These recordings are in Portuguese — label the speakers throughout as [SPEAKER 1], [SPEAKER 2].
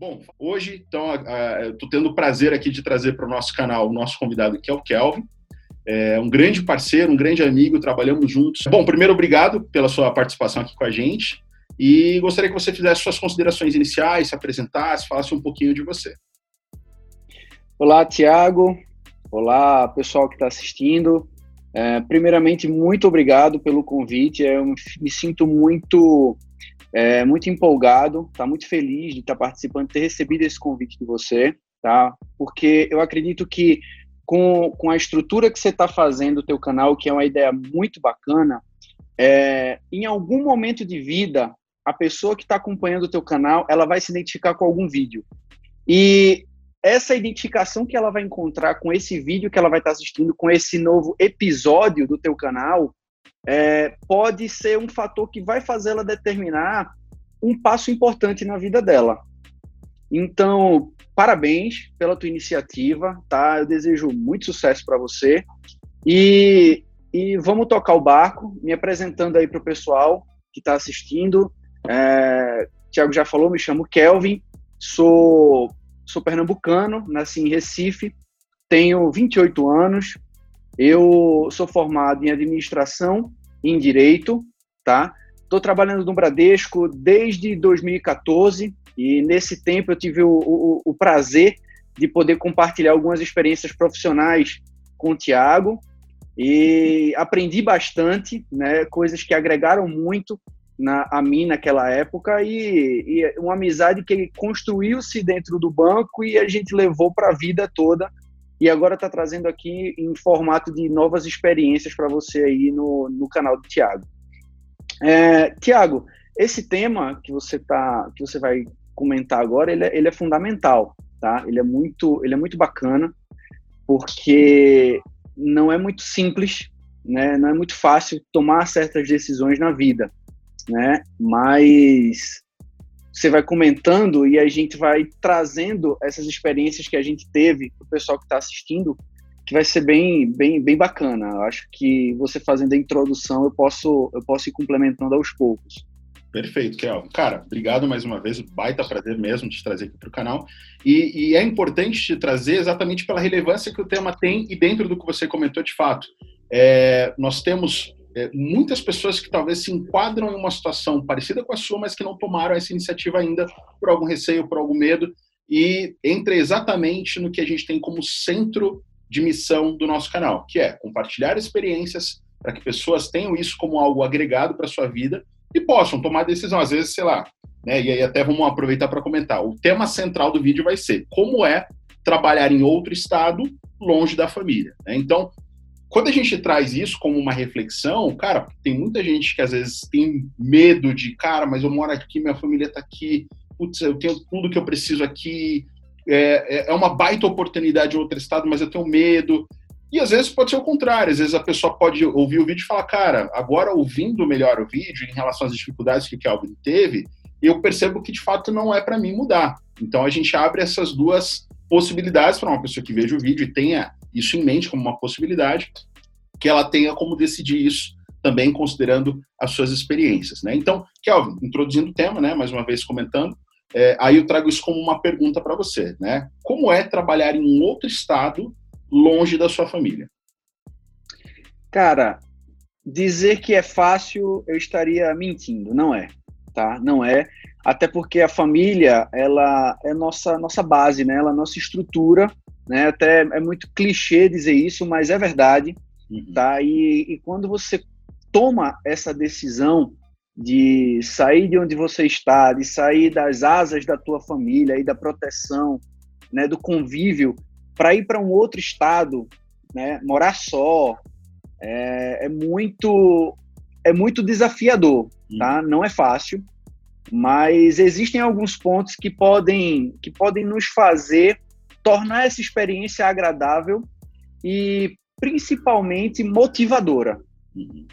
[SPEAKER 1] Bom, hoje, então, estou tendo o prazer aqui de trazer para o nosso canal o nosso convidado, que é o Kelvin. É um grande parceiro, um grande amigo, trabalhamos juntos. Bom, primeiro, obrigado pela sua participação aqui com a gente. E gostaria que você fizesse suas considerações iniciais, se apresentasse, falasse um pouquinho de você.
[SPEAKER 2] Olá, Tiago. Olá, pessoal que está assistindo. É, primeiramente, muito obrigado pelo convite. Eu me sinto muito é, muito empolgado, tá muito feliz de estar tá participando, de ter recebido esse convite de você, tá? Porque eu acredito que com, com a estrutura que você está fazendo o teu canal, que é uma ideia muito bacana, é, em algum momento de vida, a pessoa que está acompanhando o teu canal, ela vai se identificar com algum vídeo. E essa identificação que ela vai encontrar com esse vídeo que ela vai estar tá assistindo, com esse novo episódio do teu canal, é, pode ser um fator que vai fazê-la determinar um passo importante na vida dela. Então, parabéns pela tua iniciativa, tá? Eu desejo muito sucesso para você e, e vamos tocar o barco, me apresentando aí para o pessoal que está assistindo. É, Tiago já falou, me chamo Kelvin, sou, sou pernambucano, nasci em Recife, tenho 28 anos, eu sou formado em administração em direito, tá? Estou trabalhando no Bradesco desde 2014 e nesse tempo eu tive o, o, o prazer de poder compartilhar algumas experiências profissionais com o Tiago e aprendi bastante, né? Coisas que agregaram muito na, a mim naquela época e, e uma amizade que construiu-se dentro do banco e a gente levou para a vida toda e agora está trazendo aqui em formato de novas experiências para você aí no, no canal do Tiago. É, Tiago, esse tema que você tá, que você vai comentar agora, ele é, ele é fundamental, tá? Ele é muito, ele é muito bacana porque não é muito simples, né? Não é muito fácil tomar certas decisões na vida, né? Mas você vai comentando e a gente vai trazendo essas experiências que a gente teve para o pessoal que está assistindo, que vai ser bem, bem, bem bacana. Eu acho que você fazendo a introdução, eu posso, eu posso ir complementando aos poucos.
[SPEAKER 1] Perfeito, Kelvin. Cara, obrigado mais uma vez, baita prazer mesmo te trazer aqui para o canal. E, e, é importante te trazer exatamente pela relevância que o tema tem e dentro do que você comentou de fato. É, nós temos é, muitas pessoas que talvez se enquadram em uma situação parecida com a sua, mas que não tomaram essa iniciativa ainda por algum receio, por algum medo, e entra exatamente no que a gente tem como centro de missão do nosso canal, que é compartilhar experiências para que pessoas tenham isso como algo agregado para sua vida e possam tomar decisão. Às vezes, sei lá, né? E aí até vamos aproveitar para comentar. O tema central do vídeo vai ser como é trabalhar em outro estado longe da família. Né? Então, quando a gente traz isso como uma reflexão, cara, tem muita gente que às vezes tem medo de, cara, mas eu moro aqui, minha família tá aqui, putz, eu tenho tudo que eu preciso aqui, é, é, é uma baita oportunidade em outro estado, mas eu tenho medo. E às vezes pode ser o contrário, às vezes a pessoa pode ouvir o vídeo e falar, cara, agora ouvindo melhor o vídeo em relação às dificuldades que o Kelvin teve, eu percebo que de fato não é para mim mudar. Então a gente abre essas duas possibilidades para uma pessoa que veja o vídeo e tenha isso em mente como uma possibilidade, que ela tenha como decidir isso também considerando as suas experiências, né? Então, Kelvin, introduzindo o tema, né, mais uma vez comentando, é, aí eu trago isso como uma pergunta para você, né? Como é trabalhar em um outro estado longe da sua família?
[SPEAKER 2] Cara, dizer que é fácil, eu estaria mentindo, não é, tá? Não é, até porque a família, ela é nossa nossa base, né? Ela é nossa estrutura né? Até é muito clichê dizer isso, mas é verdade, uhum. tá? E, e quando você toma essa decisão de sair de onde você está, de sair das asas da tua família e da proteção, né, do convívio, para ir para um outro estado, né, morar só, é, é, muito é muito desafiador, tá? Uhum. Não é fácil, mas existem alguns pontos que podem que podem nos fazer tornar essa experiência agradável e principalmente motivadora.
[SPEAKER 1] Uhum.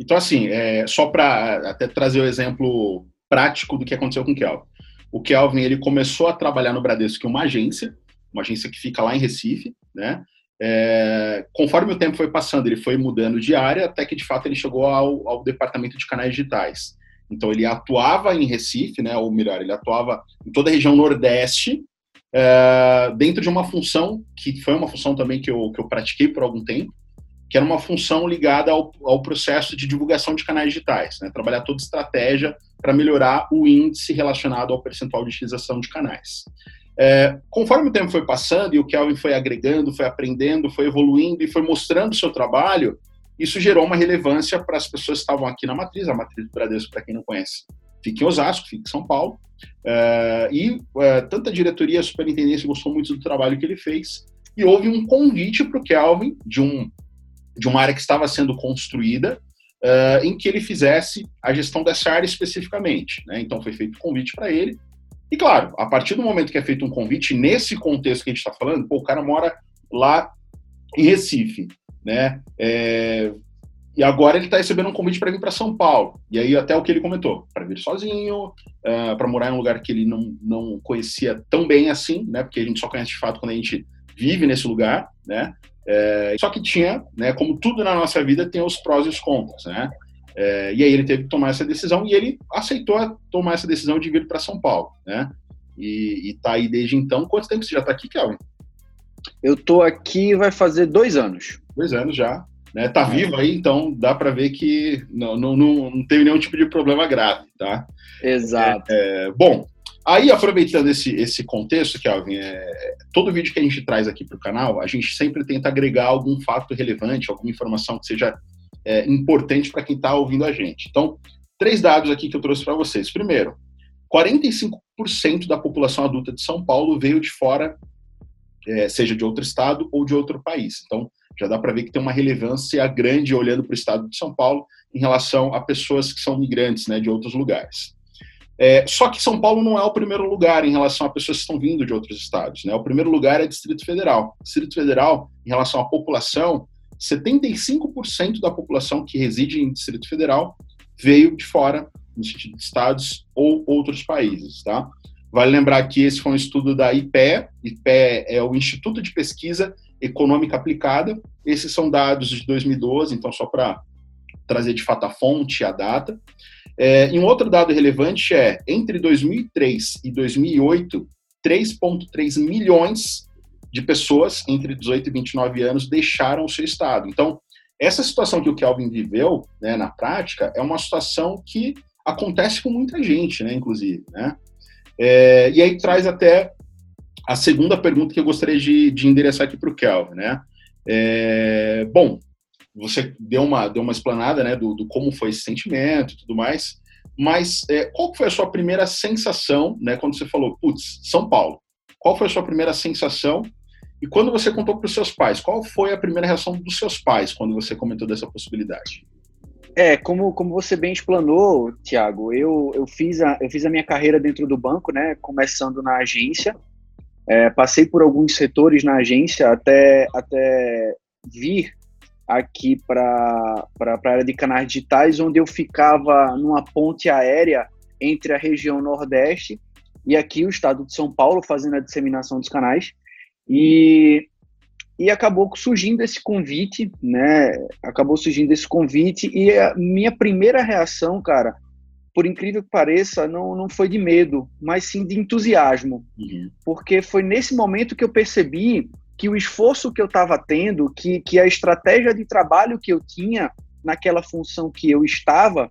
[SPEAKER 1] Então, assim, é, só para até trazer o exemplo prático do que aconteceu com o Kelvin. O Kelvin ele começou a trabalhar no Bradesco em uma agência, uma agência que fica lá em Recife, né? É, conforme o tempo foi passando, ele foi mudando de área, até que de fato ele chegou ao, ao departamento de canais digitais. Então ele atuava em Recife, né, ou melhor, ele atuava em toda a região Nordeste, é, dentro de uma função que foi uma função também que eu, que eu pratiquei por algum tempo, que era uma função ligada ao, ao processo de divulgação de canais digitais, né, trabalhar toda estratégia para melhorar o índice relacionado ao percentual de utilização de canais. É, conforme o tempo foi passando e o Kelvin foi agregando, foi aprendendo, foi evoluindo e foi mostrando o seu trabalho, isso gerou uma relevância para as pessoas que estavam aqui na matriz, a matriz do Bradesco, para quem não conhece, fica em Osasco, fica em São Paulo, é, e é, tanto a diretoria, a superintendência gostou muito do trabalho que ele fez, e houve um convite para o Kelvin, de, um, de uma área que estava sendo construída, é, em que ele fizesse a gestão dessa área especificamente. Né? Então foi feito um convite para ele, e claro, a partir do momento que é feito um convite, nesse contexto que a gente está falando, pô, o cara mora lá em Recife, né? É, e agora ele está recebendo um convite para vir para São Paulo. E aí até o que ele comentou, para vir sozinho, uh, é, para morar em um lugar que ele não, não conhecia tão bem assim, né? Porque a gente só conhece de fato quando a gente vive nesse lugar, né? É, só que tinha, né? Como tudo na nossa vida tem os prós e os contras, né? É, e aí ele teve que tomar essa decisão e ele aceitou tomar essa decisão de vir para São Paulo, né? E, está aí desde então. Quanto tempo você já está aqui, Kelvin?
[SPEAKER 2] Eu tô aqui vai fazer dois anos.
[SPEAKER 1] Dois anos já. Né? Tá vivo aí, então dá para ver que não, não, não, não teve nenhum tipo de problema grave, tá?
[SPEAKER 2] Exato.
[SPEAKER 1] É, é, bom, aí aproveitando esse, esse contexto, Kelvin, é, todo vídeo que a gente traz aqui para o canal, a gente sempre tenta agregar algum fato relevante, alguma informação que seja é, importante para quem está ouvindo a gente. Então, três dados aqui que eu trouxe para vocês. Primeiro, 45% da população adulta de São Paulo veio de fora, é, seja de outro estado ou de outro país. Então, já dá para ver que tem uma relevância grande olhando para o estado de São Paulo em relação a pessoas que são migrantes né, de outros lugares. É, só que São Paulo não é o primeiro lugar em relação a pessoas que estão vindo de outros estados. Né? O primeiro lugar é Distrito Federal. Distrito Federal, em relação à população, 75% da população que reside em Distrito Federal veio de fora, no sentido de estados ou outros países, tá? Vale lembrar que esse foi um estudo da IPE, IPE é o Instituto de Pesquisa Econômica Aplicada. Esses são dados de 2012, então só para trazer de fato a fonte e a data. É, e um outro dado relevante é, entre 2003 e 2008, 3,3 milhões de pessoas entre 18 e 29 anos deixaram o seu estado. Então, essa situação que o Kelvin viveu, né, na prática, é uma situação que acontece com muita gente, né, inclusive, né? É, e aí traz até a segunda pergunta que eu gostaria de, de endereçar aqui para o Kelvin, né? É, bom, você deu uma, deu uma explanada, né, do, do como foi esse sentimento e tudo mais, mas é, qual foi a sua primeira sensação, né, quando você falou, putz, São Paulo? Qual foi a sua primeira sensação e quando você contou para os seus pais, qual foi a primeira reação dos seus pais quando você comentou dessa possibilidade?
[SPEAKER 2] É, como, como você bem explanou, Tiago, eu, eu, fiz a, eu fiz a minha carreira dentro do banco, né, começando na agência, é, passei por alguns setores na agência até, até vir aqui para a área de canais digitais, onde eu ficava numa ponte aérea entre a região Nordeste e aqui o estado de São Paulo, fazendo a disseminação dos canais. E, e acabou surgindo esse convite, né? Acabou surgindo esse convite e a minha primeira reação, cara, por incrível que pareça, não, não foi de medo, mas sim de entusiasmo. Uhum. Porque foi nesse momento que eu percebi que o esforço que eu estava tendo, que, que a estratégia de trabalho que eu tinha naquela função que eu estava,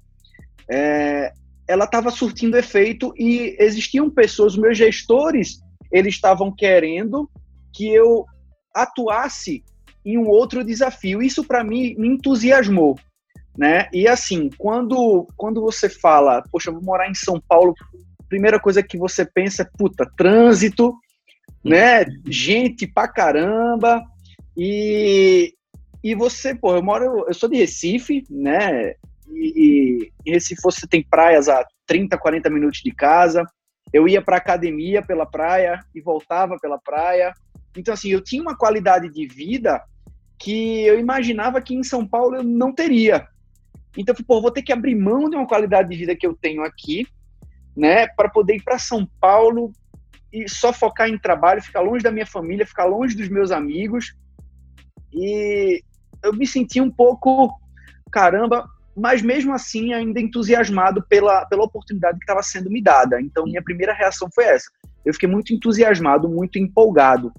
[SPEAKER 2] é, ela estava surtindo efeito e existiam pessoas, meus gestores, eles estavam querendo que eu atuasse em um outro desafio. Isso para mim me entusiasmou, né? E assim, quando quando você fala, poxa, vou morar em São Paulo, primeira coisa que você pensa é, puta, trânsito, né? Gente pra caramba. E e você, pô, eu moro, eu sou de Recife, né? E, e Recife você tem praias a 30, 40 minutos de casa. Eu ia para academia pela praia e voltava pela praia. Então, assim, eu tinha uma qualidade de vida que eu imaginava que em São Paulo eu não teria. Então, pô, vou ter que abrir mão de uma qualidade de vida que eu tenho aqui, né, para poder ir para São Paulo e só focar em trabalho, ficar longe da minha família, ficar longe dos meus amigos. E eu me senti um pouco, caramba, mas mesmo assim ainda entusiasmado pela, pela oportunidade que estava sendo me dada. Então, minha primeira reação foi essa. Eu fiquei muito entusiasmado, muito empolgado.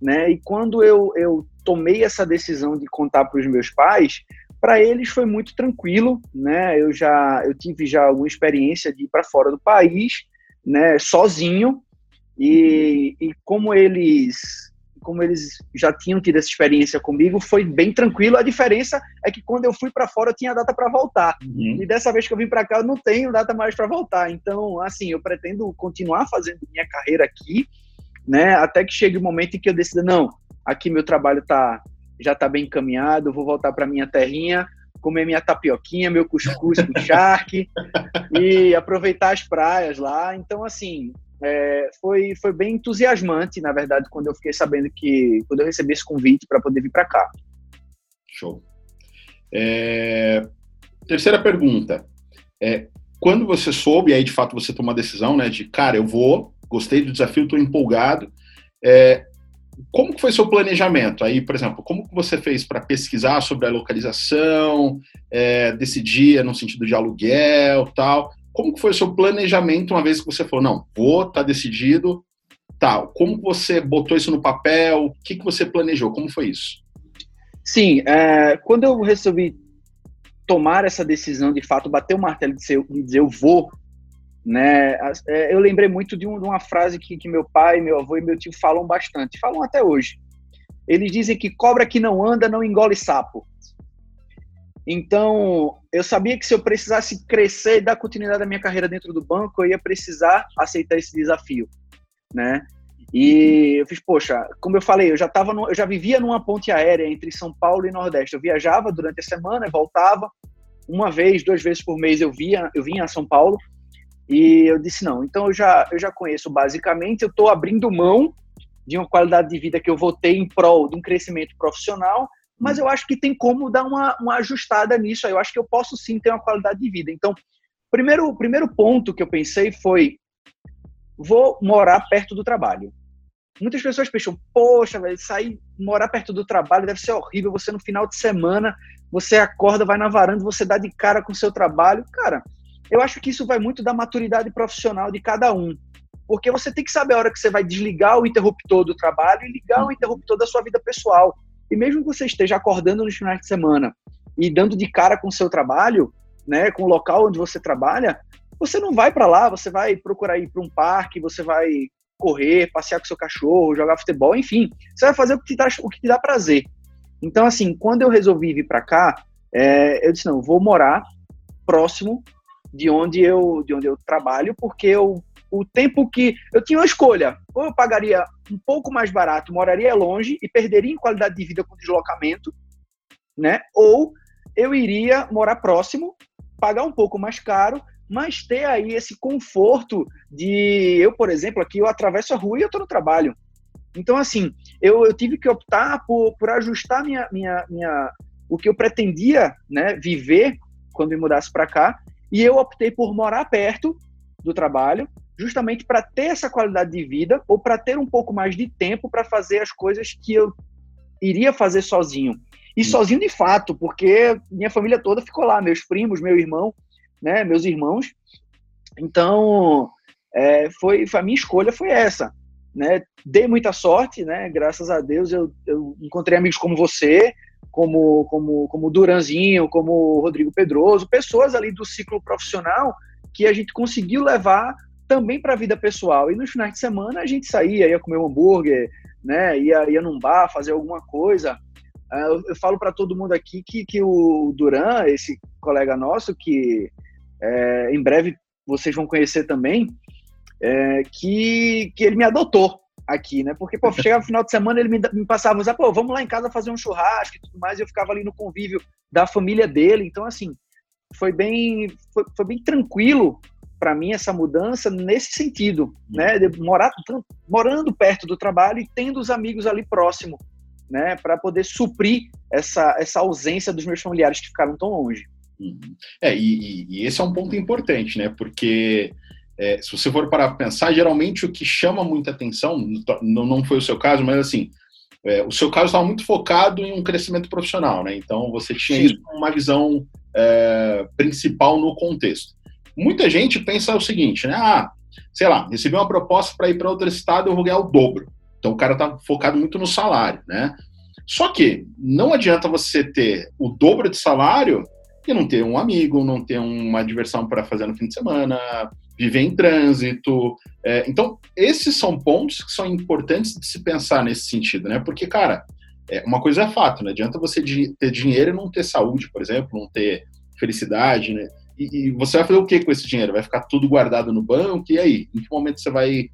[SPEAKER 2] Né? E quando eu, eu tomei essa decisão de contar para os meus pais, para eles foi muito tranquilo, né? Eu já eu tive já alguma experiência de ir para fora do país, né, sozinho. E, e como eles como eles já tinham tido essa experiência comigo, foi bem tranquilo. A diferença é que quando eu fui para fora, eu tinha data para voltar. Uhum. E dessa vez que eu vim para cá, eu não tenho data mais para voltar. Então, assim, eu pretendo continuar fazendo minha carreira aqui, né, até que chegue o momento em que eu decida, não, aqui meu trabalho tá já está bem encaminhado, vou voltar para minha terrinha, comer minha tapioquinha, meu cuscuz com charque e aproveitar as praias lá. Então, assim, é, foi, foi bem entusiasmante, na verdade, quando eu fiquei sabendo que, quando eu recebi esse convite para poder vir para cá.
[SPEAKER 1] Show. É, terceira pergunta. É, quando você soube, aí de fato você tomou a decisão, né, de cara, eu vou, gostei do desafio, estou empolgado. É, como foi seu planejamento? Aí, por exemplo, como você fez para pesquisar sobre a localização, é, decidir no sentido de aluguel, tal? Como foi o seu planejamento uma vez que você falou, não, vou, tá decidido, tal? Como que você botou isso no papel? O que que você planejou? Como foi isso?
[SPEAKER 2] Sim, é, quando eu resolvi tomar essa decisão, de fato, bater o martelo de dizer, de dizer eu vou, né? É, eu lembrei muito de, um, uma frase que, que, meu pai, meu avô e meu tio falam bastante, falam até hoje. Eles dizem que cobra que não anda não engole sapo. Então, eu sabia que se eu precisasse crescer e dar continuidade à minha carreira dentro do banco, eu ia precisar aceitar esse desafio, né? E eu fiz, poxa, como eu falei, eu já tava no, eu já vivia numa ponte aérea entre São Paulo e Nordeste. Eu viajava durante a semana, voltava uma vez, duas vezes por mês eu via, eu vinha a São Paulo e eu disse, não, então eu já, eu já conheço basicamente, eu estou abrindo mão de uma qualidade de vida que eu votei em prol de um crescimento profissional, mas eu acho que tem como dar uma, uma ajustada nisso, eu acho que eu posso sim ter uma qualidade de vida. Então, primeiro, primeiro ponto que eu pensei foi, vou morar perto do trabalho. Muitas pessoas pensam, poxa, velho, sair, morar perto do trabalho deve ser horrível, você no final de semana, você acorda, vai na varanda, você dá de cara com o seu trabalho. Cara, eu acho que isso vai muito da maturidade profissional de cada um. Porque você tem que saber a hora que você vai desligar o interruptor do trabalho e ligar o interruptor da sua vida pessoal. E mesmo que você esteja acordando nos finais de semana e dando de cara com o seu trabalho, né, com o local onde você trabalha, você não vai para lá, você vai procurar ir para um parque, você vai correr, passear com seu cachorro, jogar futebol, enfim, você vai fazer o que te dá, o que te dá prazer. Então, assim, quando eu resolvi vir para cá, é, eu disse, não, vou morar próximo de onde eu, de onde eu trabalho, porque eu, o tempo que eu tinha uma escolha, ou eu pagaria um pouco mais barato, moraria longe e perderia em qualidade de vida com deslocamento, né? Ou eu iria morar próximo, pagar um pouco mais caro, mas ter aí esse conforto de eu, por exemplo, aqui eu atravesso a rua e eu estou no trabalho. Então, assim, eu, eu tive que optar por, por ajustar minha, minha, minha, o que eu pretendia né, viver quando me mudasse para cá e eu optei por morar perto do trabalho, justamente para ter essa qualidade de vida ou para ter um pouco mais de tempo para fazer as coisas que eu iria fazer sozinho. E sozinho de fato, porque minha família toda ficou lá, meus primos, meu irmão, né, meus irmãos. Então, é, foi, a minha escolha foi essa. Né? Dei muita sorte, né? Graças a Deus eu, eu encontrei amigos como você, como, como, como Duranzinho, como Rodrigo Pedroso, pessoas ali do ciclo profissional que a gente conseguiu levar também para a vida pessoal. E nos finais de semana a gente saía, ia comer um hambúrguer, né? ia, ia num bar, fazer alguma coisa. Ah, eu, eu falo para todo mundo aqui que, que o Duran, esse colega nosso, que é, em breve vocês vão conhecer também, é, que, que ele me adotou aqui, né? Porque, pô, chegava no final de semana, ele me, me passava, usar, pô, vamos lá em casa fazer um churrasco e tudo mais, e eu ficava ali no convívio da família dele. Então, assim, foi bem, foi, foi bem tranquilo para mim essa mudança nesse sentido, né? De morar, morando perto do trabalho e tendo os amigos ali próximo, né? Para poder suprir essa, essa ausência dos meus familiares que ficaram tão longe.
[SPEAKER 1] Uhum. É, e, e, esse é um ponto importante, né? Porque é, se você for para pensar, geralmente o que chama muita atenção, não, não foi o seu caso, mas assim, é, o seu caso estava muito focado em um crescimento profissional, né? Então você tinha Sim. isso uma visão é, principal no contexto. Muita gente pensa o seguinte, né? Ah, sei lá, recebi uma proposta para ir para outro estado, eu vou ganhar o dobro. Então o cara está focado muito no salário, né? Só que não adianta você ter o dobro de salário e não ter um amigo, não ter uma diversão para fazer no fim de semana, viver em trânsito. É, então, esses são pontos que são importantes de se pensar nesse sentido, né? Porque, cara, é, uma coisa é fato, não adianta você ter dinheiro e não ter saúde, por exemplo, não ter felicidade, né? E, e você vai fazer o que com esse dinheiro? Vai ficar tudo guardado no banco? E aí? Em que momento você vai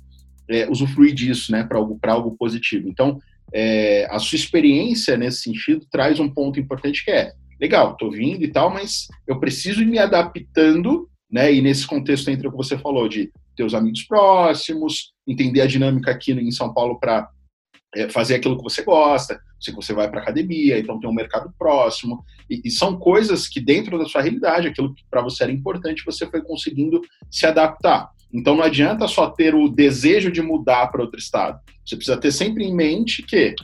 [SPEAKER 1] é, usufruir disso, né, para algo, algo positivo? Então, é, a sua experiência nesse sentido traz um ponto importante que é legal, estou vindo e tal, mas eu preciso ir me adaptando, né? E nesse contexto entra o que você falou de ter os amigos próximos, entender a dinâmica aqui em São Paulo para é, fazer aquilo que você gosta, se você vai para academia, então tem um mercado próximo, e, e, são coisas que dentro da sua realidade, aquilo que para você era importante, você foi conseguindo se adaptar. Então não adianta só ter o desejo de mudar para outro estado. Você precisa ter sempre em mente que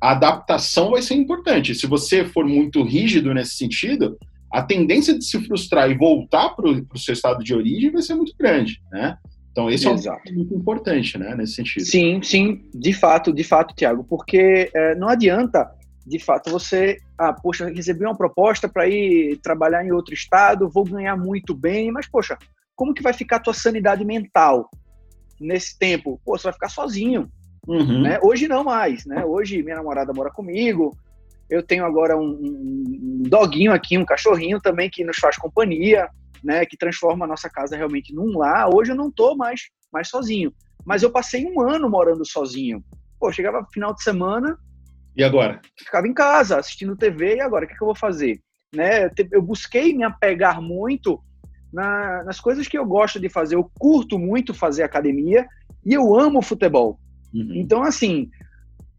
[SPEAKER 1] a adaptação vai ser importante. Se você for muito rígido nesse sentido, a tendência de se frustrar e voltar para o seu estado de origem vai ser muito grande, né? Então esse Exato. é um muito importante, né, nesse sentido.
[SPEAKER 2] Sim, sim, de fato, de fato, Tiago, porque é, não adianta, de fato, você, ah, poxa, recebi uma proposta para ir trabalhar em outro estado, vou ganhar muito bem, mas poxa, como que vai ficar a tua sanidade mental nesse tempo? Pô, você vai ficar sozinho. Uhum. Né? Hoje não mais, né? Hoje minha namorada mora comigo, eu tenho agora um, um, doguinho aqui, um cachorrinho também que nos faz companhia, né? Que transforma a nossa casa realmente num lar. Hoje eu não tô mais, mais sozinho. Mas eu passei um ano morando sozinho. Pô, chegava final de semana.
[SPEAKER 1] E agora?
[SPEAKER 2] Ficava em casa, assistindo TV, e agora? O que, que eu vou fazer? Né? Eu busquei me apegar muito na, nas coisas que eu gosto de fazer. Eu curto muito fazer academia e eu amo futebol. Uhum. Então, assim,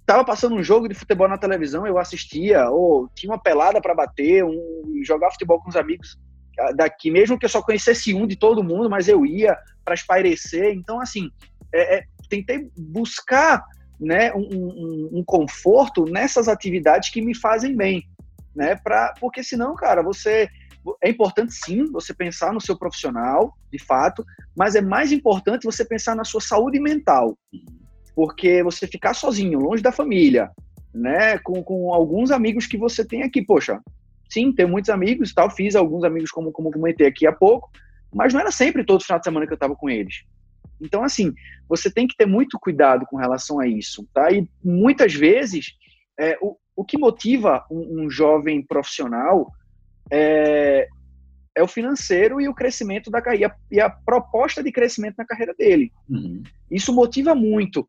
[SPEAKER 2] tava passando um jogo de futebol na televisão, eu assistia, ou tinha uma pelada para bater, um, jogar futebol com os amigos ah, daqui, mesmo que eu só conhecesse um de todo mundo, mas eu ia para espairecer. Então, assim, é, é, tentei buscar né, um, um, um, conforto nessas atividades que me fazem bem, né? Pra, porque senão, cara, você é importante sim você pensar no seu profissional, de fato, mas é mais importante você pensar na sua saúde mental. Porque você ficar sozinho, longe da família, né, com, com alguns amigos que você tem aqui, poxa, sim, tenho muitos amigos tal, fiz alguns amigos como, como comentei aqui há pouco, mas não era sempre todo final de semana que eu estava com eles. Então, assim, você tem que ter muito cuidado com relação a isso, tá? E muitas vezes, é, o, o que motiva um, um jovem profissional é, é o financeiro e o crescimento da carreira e a proposta de crescimento na carreira dele. Uhum. Isso motiva muito.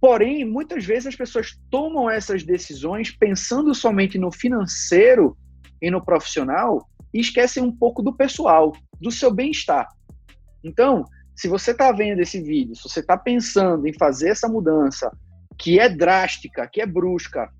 [SPEAKER 2] Porém, muitas vezes as pessoas tomam essas decisões pensando somente no financeiro e no profissional e esquecem um pouco do pessoal, do seu bem-estar. Então, se você está vendo esse vídeo, se você está pensando em fazer essa mudança, que é drástica, que é brusca,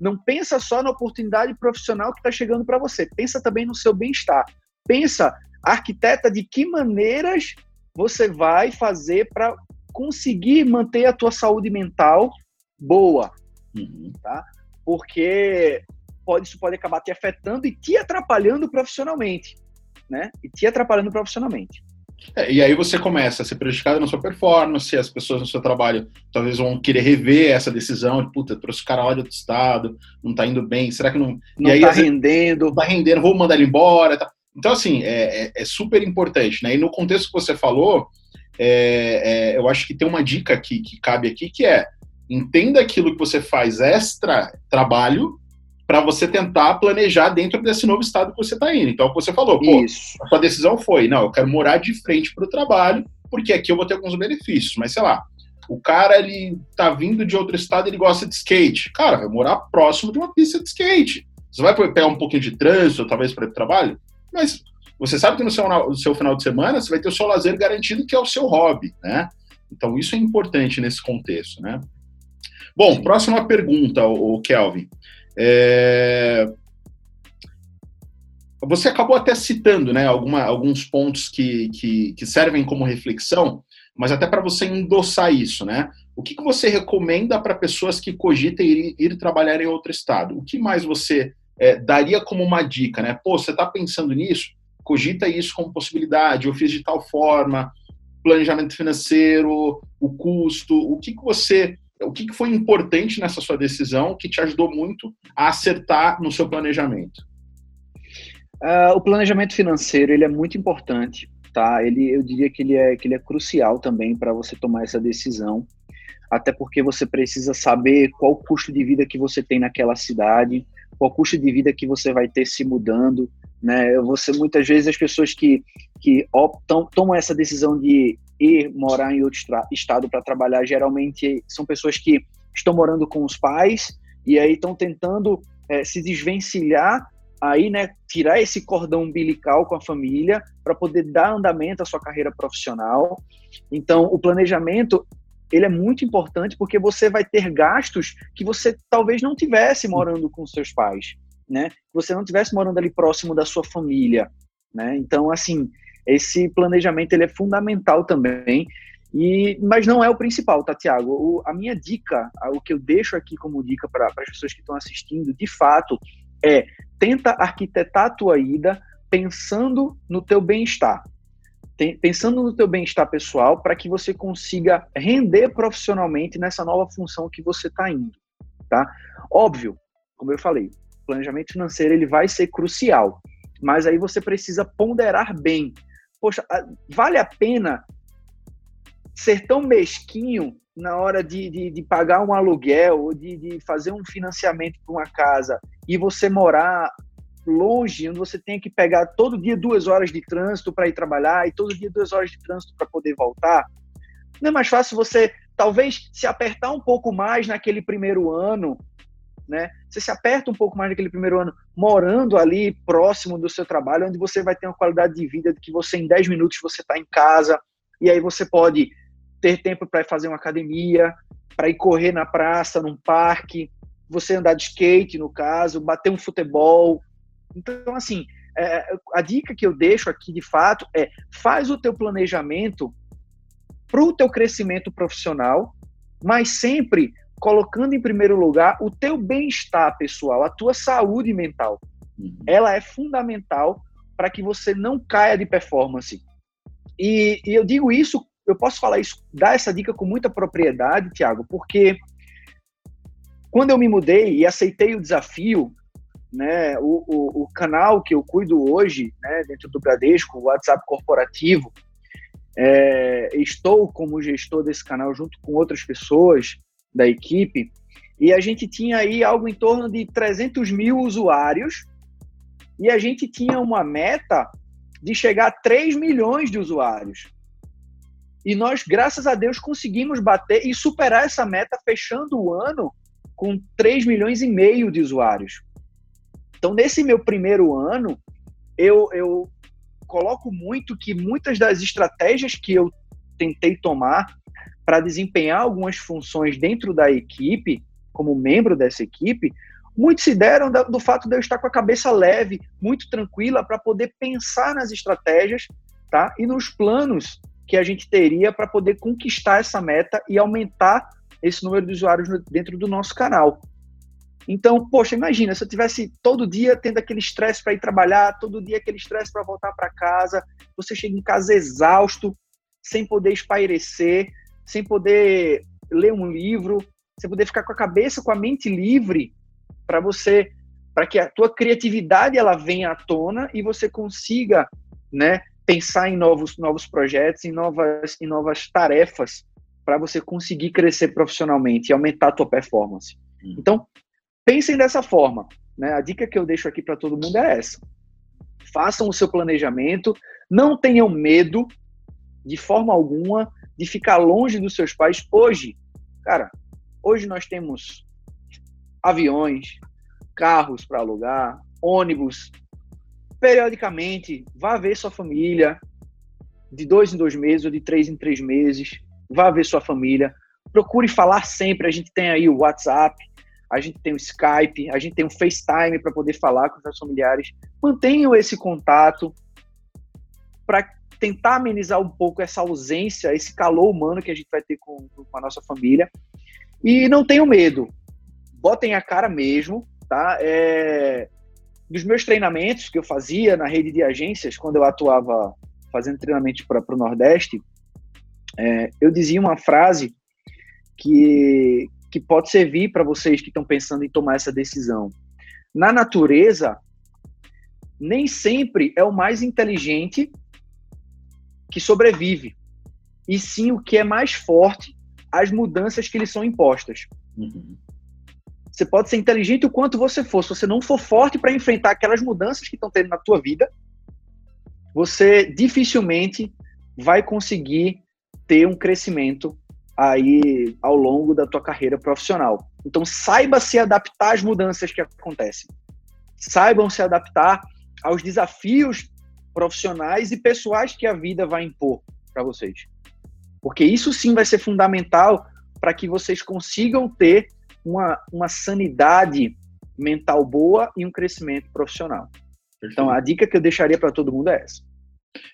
[SPEAKER 2] não pensa só na oportunidade profissional que está chegando para você, pensa também no seu bem-estar. Pensa, arquiteta, de que maneiras você vai fazer para conseguir manter a tua saúde mental boa, uhum. tá? Porque pode, isso pode acabar te afetando e te atrapalhando profissionalmente, né? E te atrapalhando profissionalmente.
[SPEAKER 1] É, e aí você começa a ser prejudicado na sua performance, as pessoas no seu trabalho talvez vão querer rever essa decisão, de, puta, trouxe o cara lá de outro estado, não tá indo bem, será que não...
[SPEAKER 2] Não
[SPEAKER 1] e
[SPEAKER 2] tá aí, rendendo.
[SPEAKER 1] Não tá rendendo, vou mandar ele embora, tá. Então, assim, é, é, é, super importante, né? E no contexto que você falou, é, é, eu acho que tem uma dica que, que cabe aqui, que é entenda aquilo que você faz extra trabalho para você tentar planejar dentro desse novo estado que você está indo. Então, você falou, pô, Isso. a sua decisão foi, não, eu quero morar de frente para o trabalho, porque aqui eu vou ter alguns benefícios, mas sei lá, o cara, ele tá vindo de outro estado, ele gosta de skate. Cara, vai morar próximo de uma pista de skate. Você vai pegar um pouquinho de trânsito, talvez, para ir para o trabalho, mas você sabe que no seu, no seu final de semana você vai ter o seu lazer garantido, que é o seu hobby, né? Então, isso é importante nesse contexto, né? Bom, próxima pergunta, o Kelvin. É... Você acabou até citando né, alguma, alguns pontos que, que, que, servem como reflexão, mas até para você endossar isso, né? O que, que você recomenda para pessoas que cogitem ir, ir, trabalhar em outro estado? O que mais você é, daria como uma dica, né? Pô, você está pensando nisso? Cogita isso como possibilidade. Eu fiz de tal forma, planejamento financeiro, o custo. O que, que você, o que, que foi importante nessa sua decisão que te ajudou muito a acertar no seu planejamento?
[SPEAKER 2] Uh, o planejamento financeiro ele é muito importante, tá? Ele, eu diria que ele é, que ele é crucial também para você tomar essa decisão, até porque você precisa saber qual o custo de vida que você tem naquela cidade, qual o custo de vida que você vai ter se mudando, né? Você muitas vezes as pessoas que que optam tomam essa decisão de ir morar em outro estado para trabalhar geralmente são pessoas que estão morando com os pais e aí estão tentando é, se desvencilhar aí, né, tirar esse cordão umbilical com a família para poder dar andamento à sua carreira profissional. Então, o planejamento ele é muito importante porque você vai ter gastos que você talvez não tivesse morando com seus pais, né? Você não tivesse morando ali próximo da sua família, né? Então, assim, esse planejamento ele é fundamental também. E, mas não é o principal, tá, Tiago? A minha dica, o que eu deixo aqui como dica para as pessoas que estão assistindo, de fato, é tenta arquitetar a tua ida pensando no teu bem-estar. Pensando no teu bem-estar pessoal para que você consiga render profissionalmente nessa nova função que você está indo, tá? Óbvio, como eu falei, planejamento financeiro ele vai ser crucial, mas aí você precisa ponderar bem. Poxa, vale a pena ser tão mesquinho na hora de, de, de, pagar um aluguel ou de, de fazer um financiamento para uma casa e você morar longe, onde você tem que pegar todo dia duas horas de trânsito para ir trabalhar e todo dia duas horas de trânsito para poder voltar, não é mais fácil você talvez se apertar um pouco mais naquele primeiro ano, né? Você se aperta um pouco mais naquele primeiro ano, morando ali próximo do seu trabalho, onde você vai ter uma qualidade de vida de que você em 10 minutos você está em casa e aí você pode ter tempo para fazer uma academia, para ir correr na praça, num parque, você andar de skate, no caso, bater um futebol. Então, assim, é, a dica que eu deixo aqui, de fato, é faz o teu planejamento para o teu crescimento profissional, mas sempre colocando em primeiro lugar o teu bem-estar pessoal, a tua saúde mental. Uhum. Ela é fundamental para que você não caia de performance. E, e eu digo isso eu posso falar isso, dar essa dica com muita propriedade, Tiago, porque quando eu me mudei e aceitei o desafio, né, o, o, o canal que eu cuido hoje, né, dentro do Bradesco, o WhatsApp corporativo, é, estou como gestor desse canal junto com outras pessoas da equipe, e a gente tinha aí algo em torno de 300 mil usuários, e a gente tinha uma meta de chegar a 3 milhões de usuários. E nós, graças a Deus, conseguimos bater e superar essa meta, fechando o ano com 3 milhões e meio de usuários. Então, nesse meu primeiro ano, eu, eu coloco muito que muitas das estratégias que eu tentei tomar para desempenhar algumas funções dentro da equipe, como membro dessa equipe, muito se deram do fato de eu estar com a cabeça leve, muito tranquila, para poder pensar nas estratégias tá? e nos planos que a gente teria para poder conquistar essa meta e aumentar esse número de usuários dentro do nosso canal. Então, poxa, imagina se eu tivesse todo dia tendo aquele estresse para ir trabalhar, todo dia aquele estresse para voltar para casa, você chega em casa exausto, sem poder espairecer, sem poder ler um livro, sem poder ficar com a cabeça, com a mente livre para você, para que a tua criatividade ela venha à tona e você consiga, né, pensar em novos, novos projetos, em novas, em novas tarefas para você conseguir crescer profissionalmente e aumentar a tua performance. Hum. Então, pensem dessa forma. Né? A dica que eu deixo aqui para todo mundo é essa. Façam o seu planejamento, não tenham medo, de forma alguma, de ficar longe dos seus pais. Hoje, cara, hoje nós temos aviões, carros para alugar, ônibus, periodicamente, vá ver sua família, de dois em dois meses ou de três em três meses, vá ver sua família, procure falar sempre, a gente tem aí o WhatsApp, a gente tem o Skype, a gente tem o FaceTime para poder falar com os familiares. Mantenham esse contato para tentar amenizar um pouco essa ausência, esse calor humano que a gente vai ter com, com a nossa família. E não tenham medo, botem a cara mesmo, tá? É, dos meus treinamentos que eu fazia na rede de agências, quando eu atuava fazendo treinamento para o Nordeste, é, eu dizia uma frase que, que pode servir para vocês que estão pensando em tomar essa decisão. Na natureza, nem sempre é o mais inteligente que sobrevive, e sim o que é mais forte às mudanças que lhe são impostas. Uhum. Você pode ser inteligente o quanto você for, se você não for forte para enfrentar aquelas mudanças que estão tendo na tua vida, você dificilmente vai conseguir ter um crescimento aí ao longo da tua carreira profissional. Então saiba se adaptar às mudanças que acontecem. Saibam se adaptar aos desafios profissionais e pessoais que a vida vai impor para vocês. Porque isso sim vai ser fundamental para que vocês consigam ter uma, uma sanidade mental boa e um crescimento profissional. Então, a dica que eu deixaria para todo mundo é essa.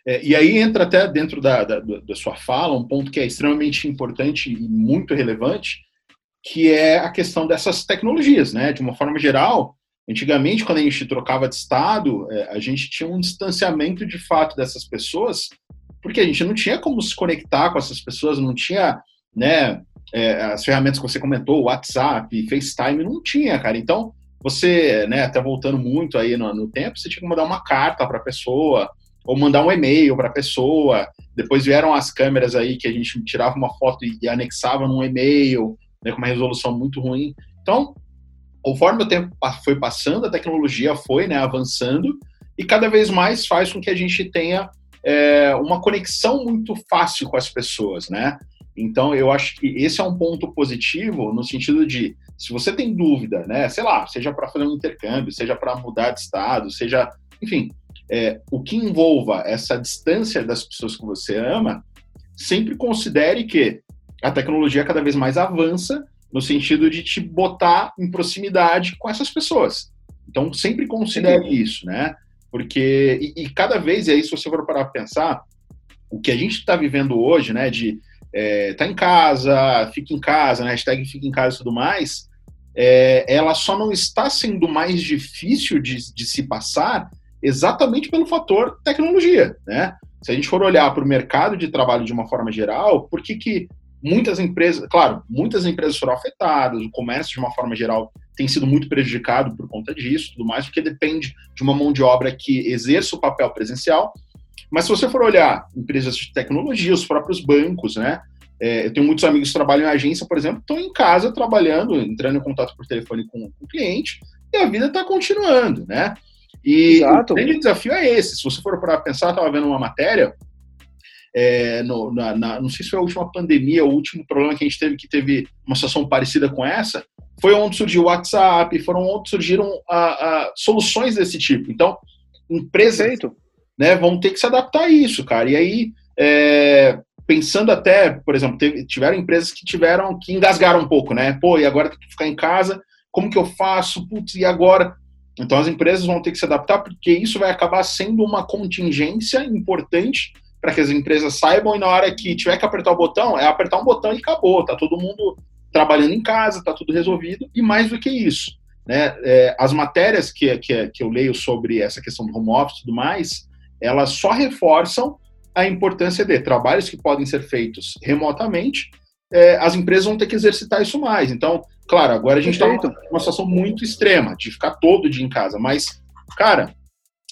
[SPEAKER 1] É, e aí entra até dentro da, da, da, sua fala um ponto que é extremamente importante e muito relevante, que é a questão dessas tecnologias, né? De uma forma geral, antigamente, quando a gente trocava de estado, é, a gente tinha um distanciamento de fato dessas pessoas, porque a gente não tinha como se conectar com essas pessoas, não tinha, né? é, as ferramentas que você comentou, WhatsApp, FaceTime, não tinha, cara. Então, você, né, até voltando muito aí no, no tempo, você tinha que mandar uma carta para a pessoa, ou mandar um e-mail para a pessoa. Depois vieram as câmeras aí que a gente tirava uma foto e, anexava num e-mail, né, com uma resolução muito ruim. Então, conforme o tempo foi passando, a tecnologia foi né, avançando e cada vez mais faz com que a gente tenha é, uma conexão muito fácil com as pessoas, né? Então, eu acho que esse é um ponto positivo no sentido de, se você tem dúvida, né, sei lá, seja para fazer um intercâmbio, seja para mudar de estado, seja, enfim, é, o que envolva essa distância das pessoas que você ama, sempre considere que a tecnologia cada vez mais avança no sentido de te botar em proximidade com essas pessoas. Então, sempre considere Sim. isso, né? Porque, e, e, cada vez, e aí se você for parar para pensar, o que a gente está vivendo hoje, né, de é, tá em casa, fica em casa, né, hashtag fica em casa e tudo mais, é, ela só não está sendo mais difícil de, de se passar exatamente pelo fator tecnologia, né? Se a gente for olhar para o mercado de trabalho de uma forma geral, por que, que muitas empresas, claro, muitas empresas foram afetadas, o comércio de uma forma geral tem sido muito prejudicado por conta disso, tudo mais, porque depende de uma mão de obra que exerça o papel presencial, mas se você for olhar empresas de tecnologia, os próprios bancos, né? É, eu tenho muitos amigos que trabalham em agência, por exemplo, estão em casa trabalhando, entrando em contato por telefone com, com o cliente, e a vida está continuando, né? E Exato. o grande desafio é esse. Se você for para pensar, estava vendo uma matéria, é, no, na, na, não sei se foi a última pandemia, o último problema que a gente teve, que teve uma situação parecida com essa, foi onde surgiu o WhatsApp, foram onde surgiram a, a, soluções desse tipo. Então, empresas Perfeito né, vão ter que se adaptar a isso, cara. E aí, é, pensando até, por exemplo, teve, tiveram empresas que tiveram que engasgaram um pouco, né? Pô, e agora tem que ficar em casa, como que eu faço? Putz, e agora? Então as empresas vão ter que se adaptar, porque isso vai acabar sendo uma contingência importante para que as empresas saibam e na hora que tiver que apertar o botão, é apertar um botão e acabou, tá todo mundo trabalhando em casa, tá tudo resolvido, e mais do que isso. Né, é, as matérias que, que, que eu leio sobre essa questão do home office e tudo mais, elas só reforçam a importância de trabalhos que podem ser feitos remotamente, é, as empresas vão ter que exercitar isso mais. Então, claro, agora a gente está numa situação muito extrema, de ficar todo dia em casa, mas, cara,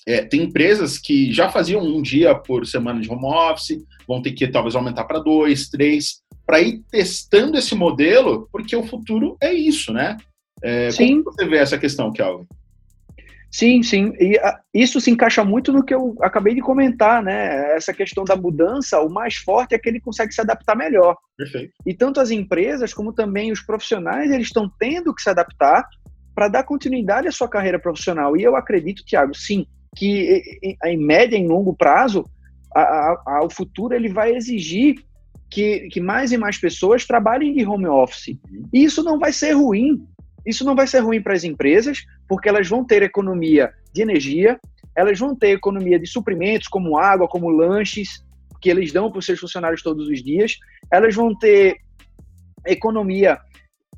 [SPEAKER 1] é, tem empresas que já faziam um dia por semana de home office, vão ter que talvez aumentar para dois, três, para ir testando esse modelo, porque o futuro é isso, né? É, Sim. Como você vê essa questão, Kelvin?
[SPEAKER 2] Sim, sim. E a, isso se encaixa muito no que eu acabei de comentar, né? Essa questão da mudança, o mais forte é que ele consegue se adaptar melhor.
[SPEAKER 1] Perfeito.
[SPEAKER 2] E tanto as empresas como também os profissionais, eles estão tendo que se adaptar para dar continuidade à sua carreira profissional. E eu acredito, Tiago, sim, que em média, em longo prazo, a, a, a, o futuro ele vai exigir que, que mais e mais pessoas trabalhem de home office. Uhum. E isso não vai ser ruim. Isso não vai ser ruim para as empresas, porque elas vão ter economia de energia, elas vão ter economia de suprimentos, como água, como lanches, que eles dão para os seus funcionários todos os dias, elas vão ter economia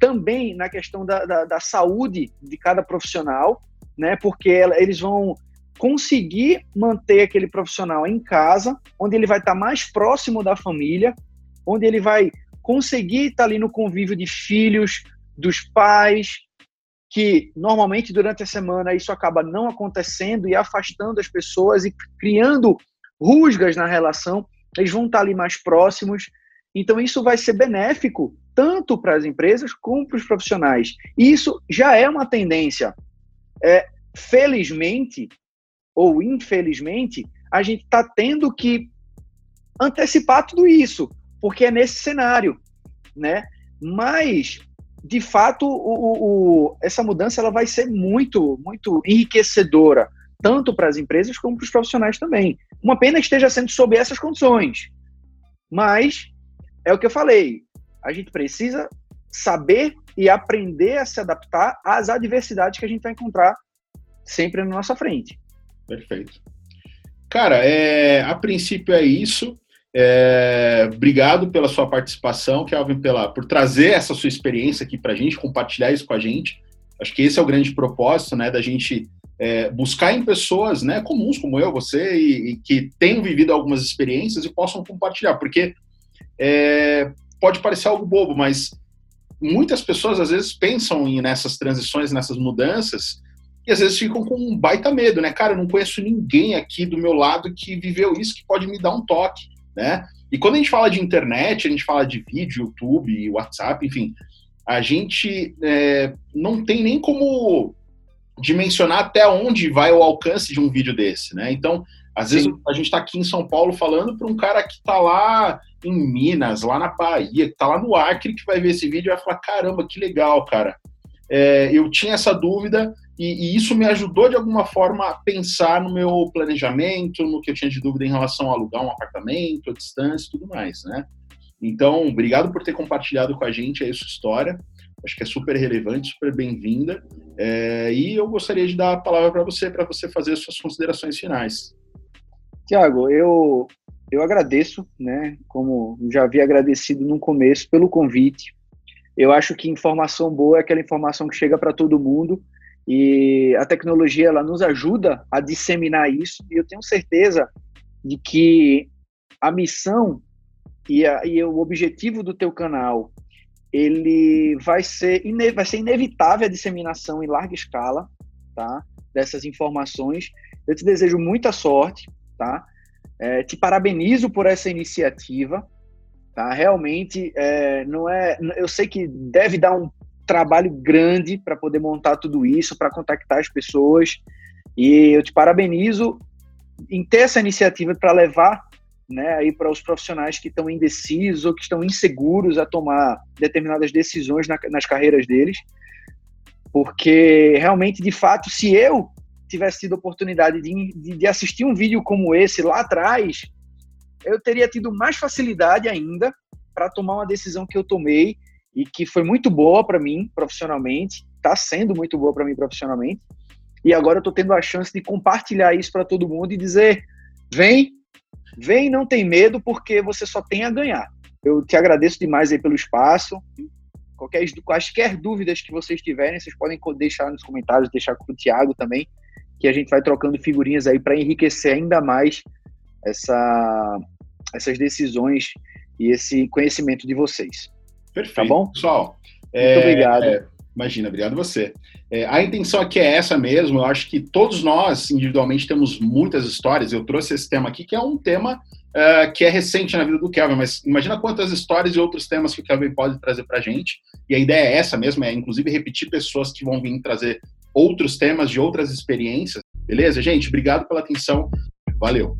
[SPEAKER 2] também na questão da, da, da saúde de cada profissional, né? Porque eles vão conseguir manter aquele profissional em casa, onde ele vai estar mais próximo da família, onde ele vai conseguir estar ali no convívio de filhos, dos pais, que normalmente durante a semana isso acaba não acontecendo e afastando as pessoas e criando rusgas na relação, eles vão estar ali mais próximos. Então isso vai ser benéfico tanto para as empresas como para os profissionais. E isso já é uma tendência. É, felizmente ou infelizmente, a gente está tendo que antecipar tudo isso, porque é nesse cenário, né? Mas de fato, o, o, essa mudança ela vai ser muito, muito enriquecedora, tanto para as empresas como para os profissionais também. Uma pena esteja sendo sob essas condições. Mas é o que eu falei, a gente precisa saber e aprender a se adaptar às adversidades que a gente vai encontrar sempre na nossa frente.
[SPEAKER 1] Perfeito. Cara, é, a princípio é isso. É, obrigado pela sua participação, Kelvin, pela, por trazer essa sua experiência aqui para a gente, compartilhar isso com a gente. Acho que esse é o grande propósito, né, da gente é, buscar em pessoas, né, comuns como eu, você, e, e, que tenham vivido algumas experiências e possam compartilhar, porque é, pode parecer algo bobo, mas muitas pessoas às vezes pensam em, nessas transições, nessas mudanças, e às vezes ficam com um baita medo, né? Cara, eu não conheço ninguém aqui do meu lado que viveu isso, que pode me dar um toque né? E quando a gente fala de internet, a gente fala de vídeo, YouTube, WhatsApp, enfim, a gente é, não tem nem como dimensionar até onde vai o alcance de um vídeo desse, né? Então, às Sim. vezes a gente está aqui em São Paulo falando para um cara que está lá em Minas, lá na Bahia, que está lá no Acre, que vai ver esse vídeo e vai falar: caramba, que legal, cara. É, eu tinha essa dúvida, e, e, isso me ajudou de alguma forma a pensar no meu planejamento, no que eu tinha de dúvida em relação a alugar um apartamento, a distância e tudo mais, né? Então, obrigado por ter compartilhado com a gente aí sua história. Acho que é super relevante, super bem-vinda. É, e eu gostaria de dar a palavra para você, para você fazer as suas considerações finais.
[SPEAKER 2] Tiago, eu, eu agradeço, né? Como já havia agradecido no começo, pelo convite. Eu acho que informação boa é aquela informação que chega para todo mundo e a tecnologia ela nos ajuda a disseminar isso e eu tenho certeza de que a missão e, a, e o objetivo do teu canal ele vai ser vai ser inevitável a disseminação em larga escala tá? Dessas informações. Eu te desejo muita sorte tá? É, te parabenizo por essa iniciativa tá realmente é, não é eu sei que deve dar um trabalho grande para poder montar tudo isso, para contactar as pessoas. E eu te parabenizo em ter essa iniciativa para levar né, aí para os profissionais que estão indecisos ou que estão inseguros a tomar determinadas decisões na, nas carreiras deles. Porque realmente, de fato, se eu tivesse tido a oportunidade de, de, de assistir um vídeo como esse lá atrás, eu teria tido mais facilidade ainda para tomar uma decisão que eu tomei e que foi muito boa para mim profissionalmente, está sendo muito boa para mim profissionalmente. E agora eu estou tendo a chance de compartilhar isso para todo mundo e dizer: vem, vem, não tem medo, porque você só tem a ganhar. Eu te agradeço demais aí pelo espaço. Qualquer, quaisquer dúvidas que vocês tiverem, vocês podem deixar nos comentários, deixar com o Thiago também, que a gente vai trocando figurinhas aí para enriquecer ainda mais essa, essas decisões e esse conhecimento de vocês.
[SPEAKER 1] Perfeito. Tá bom? Pessoal.
[SPEAKER 2] Muito é, obrigado.
[SPEAKER 1] É, imagina, obrigado você. É, a intenção aqui é essa mesmo. Eu acho que todos nós, individualmente, temos muitas histórias. Eu trouxe esse tema aqui, que é um tema uh, que é recente na vida do Kelvin, mas imagina quantas histórias e outros temas que o Kelvin pode trazer para gente. E a ideia é essa mesmo, é inclusive repetir pessoas que vão vir trazer outros temas de outras experiências. Beleza, gente? Obrigado pela atenção. Valeu.